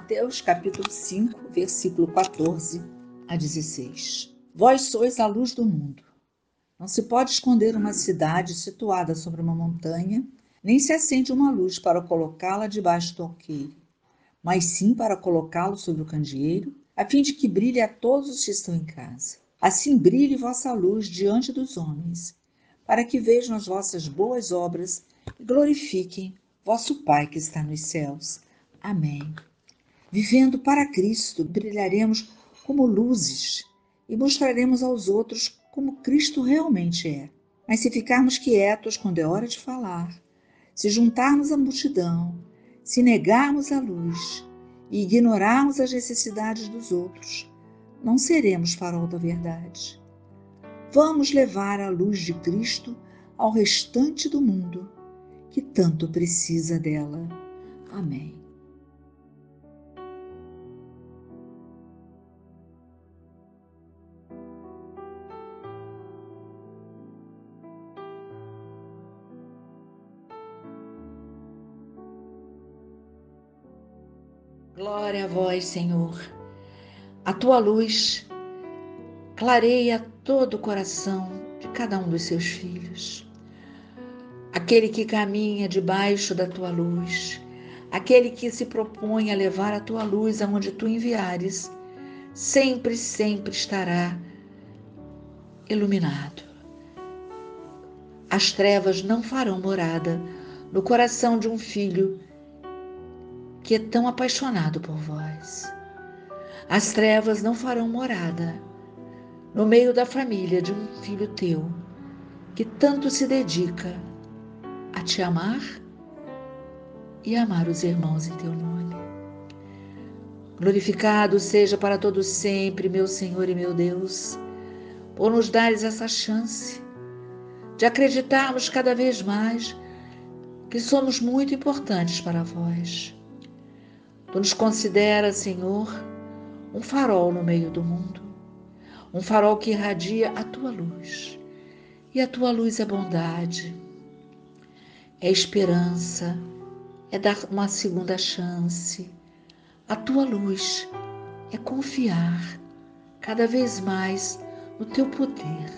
Mateus capítulo 5, versículo 14 a 16. Vós sois a luz do mundo. Não se pode esconder uma cidade situada sobre uma montanha, nem se acende uma luz para colocá-la debaixo do alqueire, mas sim para colocá-lo sobre o candeeiro, a fim de que brilhe a todos os que estão em casa. Assim brilhe vossa luz diante dos homens, para que vejam as vossas boas obras e glorifiquem vosso Pai que está nos céus. Amém. Vivendo para Cristo, brilharemos como luzes e mostraremos aos outros como Cristo realmente é. Mas se ficarmos quietos quando é hora de falar, se juntarmos à multidão, se negarmos a luz e ignorarmos as necessidades dos outros, não seremos farol da verdade. Vamos levar a luz de Cristo ao restante do mundo que tanto precisa dela. Amém. Glória a vós, Senhor. A tua luz clareia todo o coração de cada um dos seus filhos. Aquele que caminha debaixo da tua luz, aquele que se propõe a levar a tua luz aonde tu enviares, sempre, sempre estará iluminado. As trevas não farão morada no coração de um filho que é tão apaixonado por vós. As trevas não farão morada no meio da família de um filho teu que tanto se dedica a te amar e amar os irmãos em teu nome. Glorificado seja para todos sempre, meu Senhor e meu Deus, por nos dares essa chance de acreditarmos cada vez mais que somos muito importantes para vós Tu nos considera, Senhor, um farol no meio do mundo, um farol que irradia a tua luz. E a tua luz é bondade, é esperança, é dar uma segunda chance. A tua luz é confiar cada vez mais no teu poder.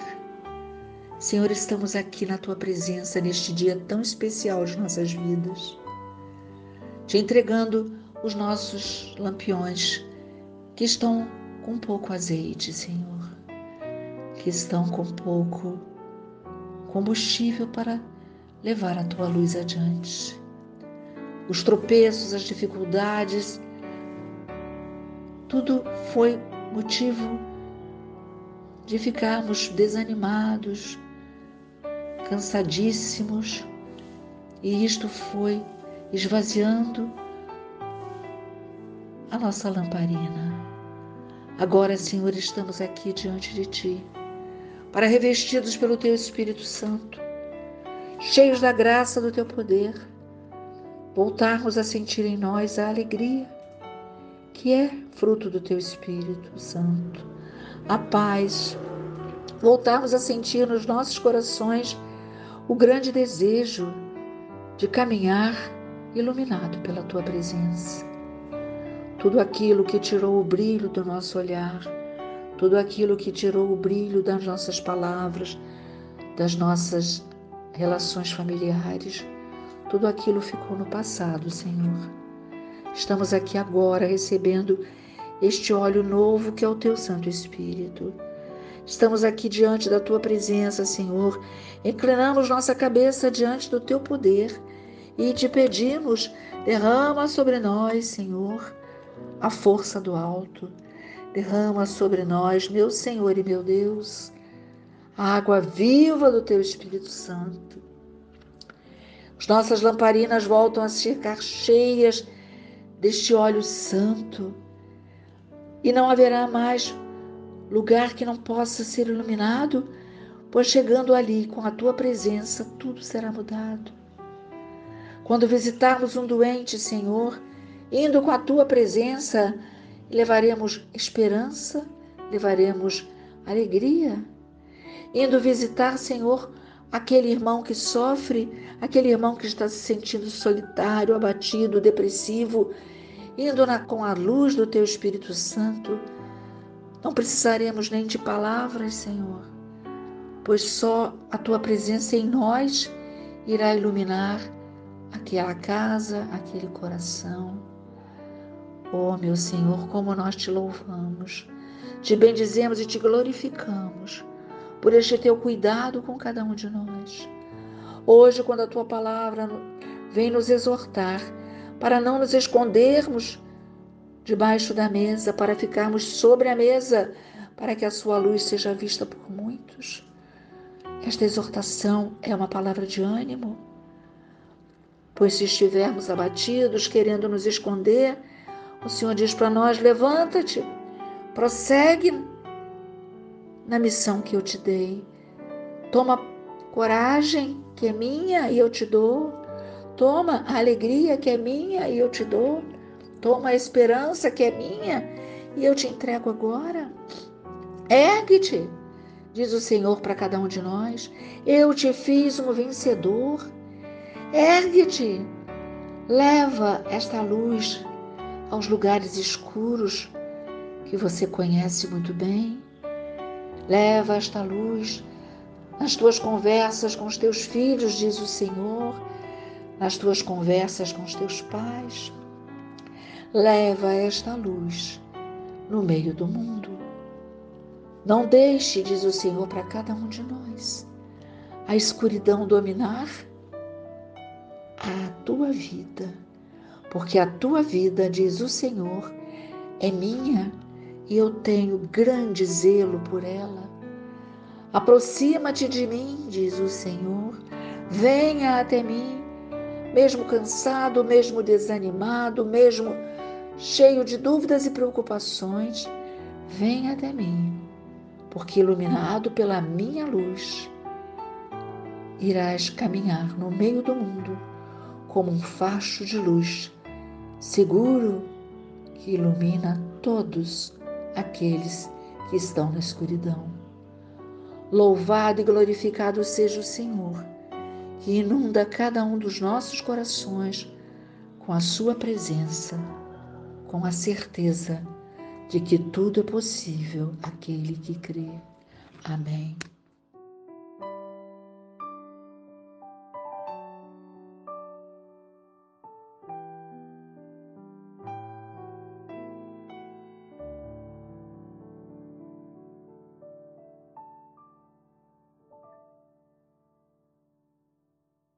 Senhor, estamos aqui na tua presença neste dia tão especial de nossas vidas, te entregando os nossos lampiões que estão com pouco azeite, Senhor, que estão com pouco combustível para levar a tua luz adiante. Os tropeços, as dificuldades, tudo foi motivo de ficarmos desanimados, cansadíssimos, e isto foi esvaziando a nossa lamparina. Agora, Senhor, estamos aqui diante de Ti, para revestidos pelo Teu Espírito Santo, cheios da graça do Teu poder, voltarmos a sentir em nós a alegria que é fruto do Teu Espírito Santo, a paz, voltarmos a sentir nos nossos corações o grande desejo de caminhar iluminado pela Tua presença tudo aquilo que tirou o brilho do nosso olhar, tudo aquilo que tirou o brilho das nossas palavras, das nossas relações familiares, tudo aquilo ficou no passado, Senhor. Estamos aqui agora recebendo este óleo novo que é o teu Santo Espírito. Estamos aqui diante da tua presença, Senhor. Inclinamos nossa cabeça diante do teu poder e te pedimos, derrama sobre nós, Senhor, a força do alto. Derrama sobre nós, meu Senhor e meu Deus, a água viva do teu Espírito Santo. As nossas lamparinas voltam a ficar cheias deste óleo santo e não haverá mais lugar que não possa ser iluminado, pois chegando ali com a tua presença, tudo será mudado. Quando visitarmos um doente, Senhor, Indo com a tua presença, levaremos esperança, levaremos alegria. Indo visitar, Senhor, aquele irmão que sofre, aquele irmão que está se sentindo solitário, abatido, depressivo, indo na, com a luz do teu Espírito Santo, não precisaremos nem de palavras, Senhor, pois só a tua presença em nós irá iluminar aquela casa, aquele coração. Oh, meu Senhor, como nós te louvamos, te bendizemos e te glorificamos por este teu cuidado com cada um de nós. Hoje, quando a tua palavra vem nos exortar para não nos escondermos debaixo da mesa, para ficarmos sobre a mesa, para que a sua luz seja vista por muitos. Esta exortação é uma palavra de ânimo, pois se estivermos abatidos, querendo nos esconder, o Senhor diz para nós: levanta-te, prossegue na missão que eu te dei. Toma coragem, que é minha e eu te dou. Toma a alegria, que é minha e eu te dou. Toma a esperança, que é minha e eu te entrego agora. Ergue-te, diz o Senhor para cada um de nós. Eu te fiz um vencedor. Ergue-te, leva esta luz aos lugares escuros que você conhece muito bem. Leva esta luz nas tuas conversas com os teus filhos, diz o Senhor, nas tuas conversas com os teus pais. Leva esta luz no meio do mundo. Não deixe, diz o Senhor, para cada um de nós, a escuridão dominar a tua vida, porque a tua vida, diz o Senhor, é minha e eu tenho grande zelo por ela. Aproxima-te de mim, diz o Senhor, venha até mim, mesmo cansado, mesmo desanimado, mesmo cheio de dúvidas e preocupações, venha até mim, porque iluminado pela minha luz, irás caminhar no meio do mundo como um facho de luz, seguro que ilumina todos aqueles que estão na escuridão. Louvado e glorificado seja o Senhor, que inunda cada um dos nossos corações com a Sua presença, com a certeza de que tudo é possível aquele que crê. Amém.